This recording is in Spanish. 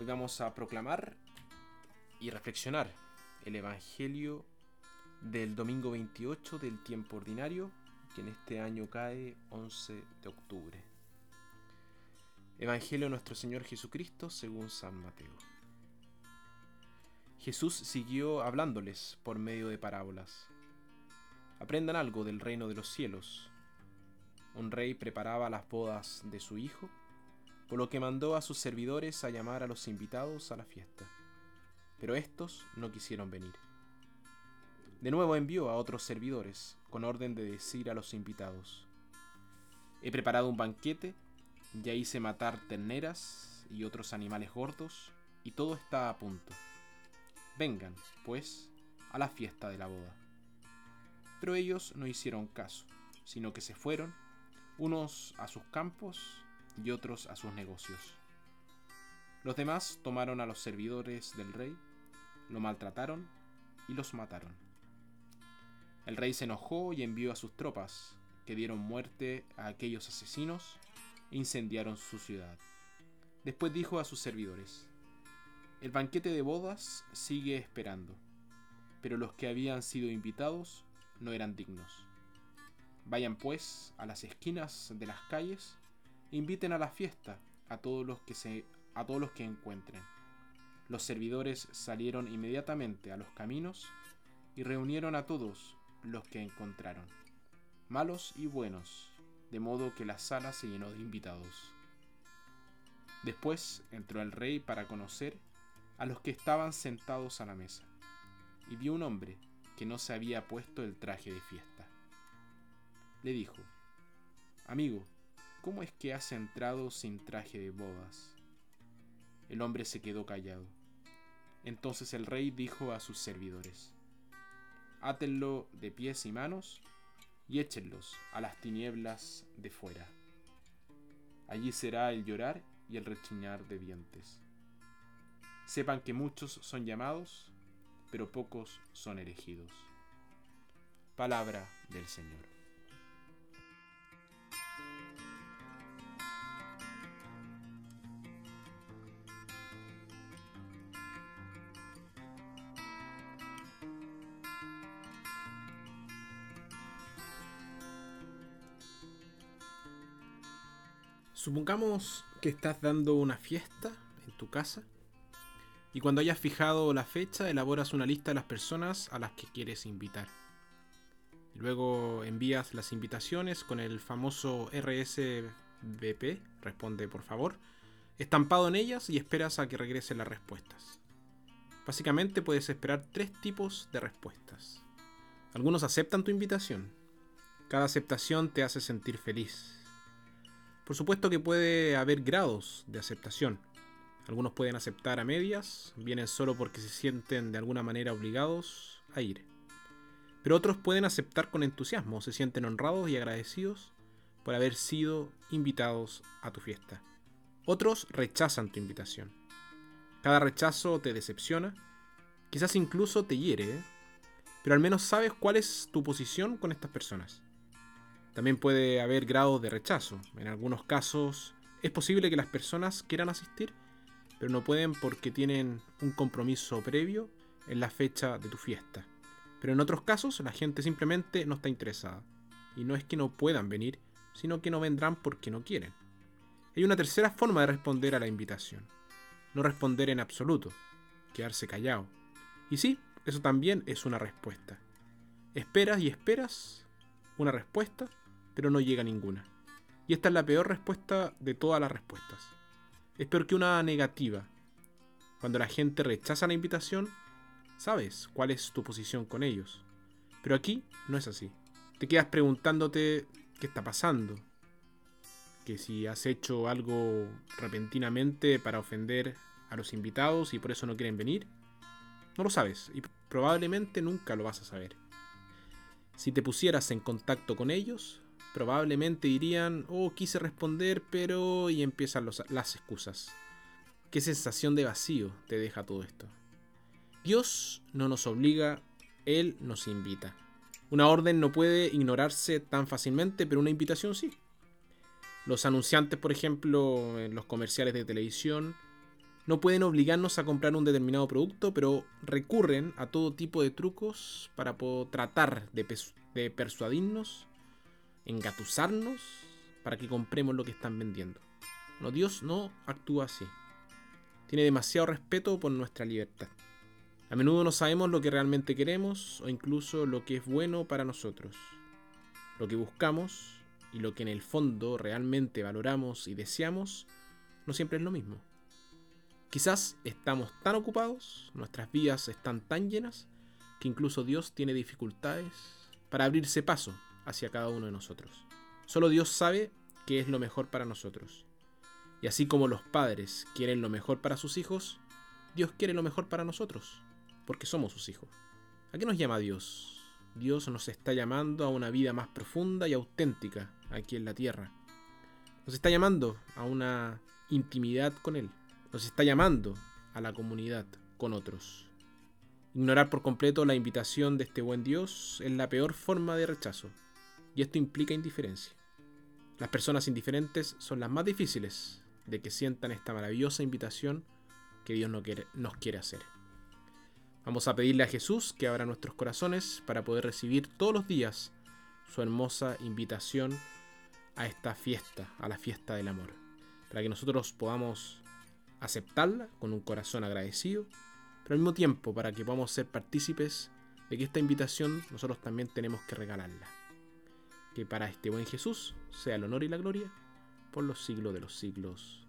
Hoy vamos a proclamar y reflexionar el Evangelio del domingo 28 del tiempo ordinario, que en este año cae 11 de octubre. Evangelio de nuestro Señor Jesucristo según San Mateo. Jesús siguió hablándoles por medio de parábolas. Aprendan algo del reino de los cielos. Un rey preparaba las bodas de su hijo por lo que mandó a sus servidores a llamar a los invitados a la fiesta. Pero estos no quisieron venir. De nuevo envió a otros servidores, con orden de decir a los invitados, He preparado un banquete, ya hice matar terneras y otros animales gordos, y todo está a punto. Vengan, pues, a la fiesta de la boda. Pero ellos no hicieron caso, sino que se fueron, unos a sus campos y otros a sus negocios. Los demás tomaron a los servidores del rey, lo maltrataron y los mataron. El rey se enojó y envió a sus tropas, que dieron muerte a aquellos asesinos e incendiaron su ciudad. Después dijo a sus servidores, El banquete de bodas sigue esperando, pero los que habían sido invitados no eran dignos. Vayan pues a las esquinas de las calles Inviten a la fiesta a todos los que se a todos los que encuentren. Los servidores salieron inmediatamente a los caminos y reunieron a todos los que encontraron, malos y buenos, de modo que la sala se llenó de invitados. Después entró el rey para conocer a los que estaban sentados a la mesa, y vio un hombre que no se había puesto el traje de fiesta. Le dijo, Amigo, ¿Cómo es que has entrado sin traje de bodas? El hombre se quedó callado. Entonces el rey dijo a sus servidores, Átenlo de pies y manos y échenlos a las tinieblas de fuera. Allí será el llorar y el rechinar de dientes. Sepan que muchos son llamados, pero pocos son elegidos. Palabra del Señor. Supongamos que estás dando una fiesta en tu casa y cuando hayas fijado la fecha elaboras una lista de las personas a las que quieres invitar. Luego envías las invitaciones con el famoso RSVP, responde por favor, estampado en ellas y esperas a que regresen las respuestas. Básicamente puedes esperar tres tipos de respuestas. Algunos aceptan tu invitación. Cada aceptación te hace sentir feliz por supuesto que puede haber grados de aceptación. Algunos pueden aceptar a medias, vienen solo porque se sienten de alguna manera obligados a ir. Pero otros pueden aceptar con entusiasmo, se sienten honrados y agradecidos por haber sido invitados a tu fiesta. Otros rechazan tu invitación. Cada rechazo te decepciona, quizás incluso te hiere, ¿eh? pero al menos sabes cuál es tu posición con estas personas. También puede haber grados de rechazo. En algunos casos es posible que las personas quieran asistir, pero no pueden porque tienen un compromiso previo en la fecha de tu fiesta. Pero en otros casos la gente simplemente no está interesada. Y no es que no puedan venir, sino que no vendrán porque no quieren. Hay una tercera forma de responder a la invitación. No responder en absoluto, quedarse callado. Y sí, eso también es una respuesta. Esperas y esperas una respuesta pero no llega ninguna. Y esta es la peor respuesta de todas las respuestas. Es peor que una negativa. Cuando la gente rechaza la invitación, sabes cuál es tu posición con ellos. Pero aquí no es así. Te quedas preguntándote qué está pasando. Que si has hecho algo repentinamente para ofender a los invitados y por eso no quieren venir. No lo sabes y probablemente nunca lo vas a saber. Si te pusieras en contacto con ellos, probablemente dirían, oh, quise responder, pero... y empiezan las excusas. ¿Qué sensación de vacío te deja todo esto? Dios no nos obliga, Él nos invita. Una orden no puede ignorarse tan fácilmente, pero una invitación sí. Los anunciantes, por ejemplo, en los comerciales de televisión, No pueden obligarnos a comprar un determinado producto, pero recurren a todo tipo de trucos para tratar de, de persuadirnos, engatusarnos, para que compremos lo que están vendiendo. No, Dios no actúa así. Tiene demasiado respeto por nuestra libertad. A menudo no sabemos lo que realmente queremos o incluso lo que es bueno para nosotros. Lo que buscamos y lo que en el fondo realmente valoramos y deseamos no siempre es lo mismo. Quizás estamos tan ocupados, nuestras vidas están tan llenas, que incluso Dios tiene dificultades para abrirse paso hacia cada uno de nosotros. Solo Dios sabe qué es lo mejor para nosotros. Y así como los padres quieren lo mejor para sus hijos, Dios quiere lo mejor para nosotros, porque somos sus hijos. ¿A qué nos llama Dios? Dios nos está llamando a una vida más profunda y auténtica aquí en la tierra. Nos está llamando a una intimidad con Él nos está llamando a la comunidad con otros. Ignorar por completo la invitación de este buen Dios es la peor forma de rechazo, y esto implica indiferencia. Las personas indiferentes son las más difíciles de que sientan esta maravillosa invitación que Dios nos quiere, hacer. Vamos a pedirle a Jesús que abra nuestros corazones para poder recibir todos los días su hermosa invitación a esta fiesta, a la fiesta del amor, para que nosotros podamos aceptarla con un corazón agradecido, pero al mismo tiempo para que podamos ser partícipes de que esta invitación nosotros también tenemos que regalarla. Que para este buen Jesús sea el honor y la gloria por los siglos de los siglos.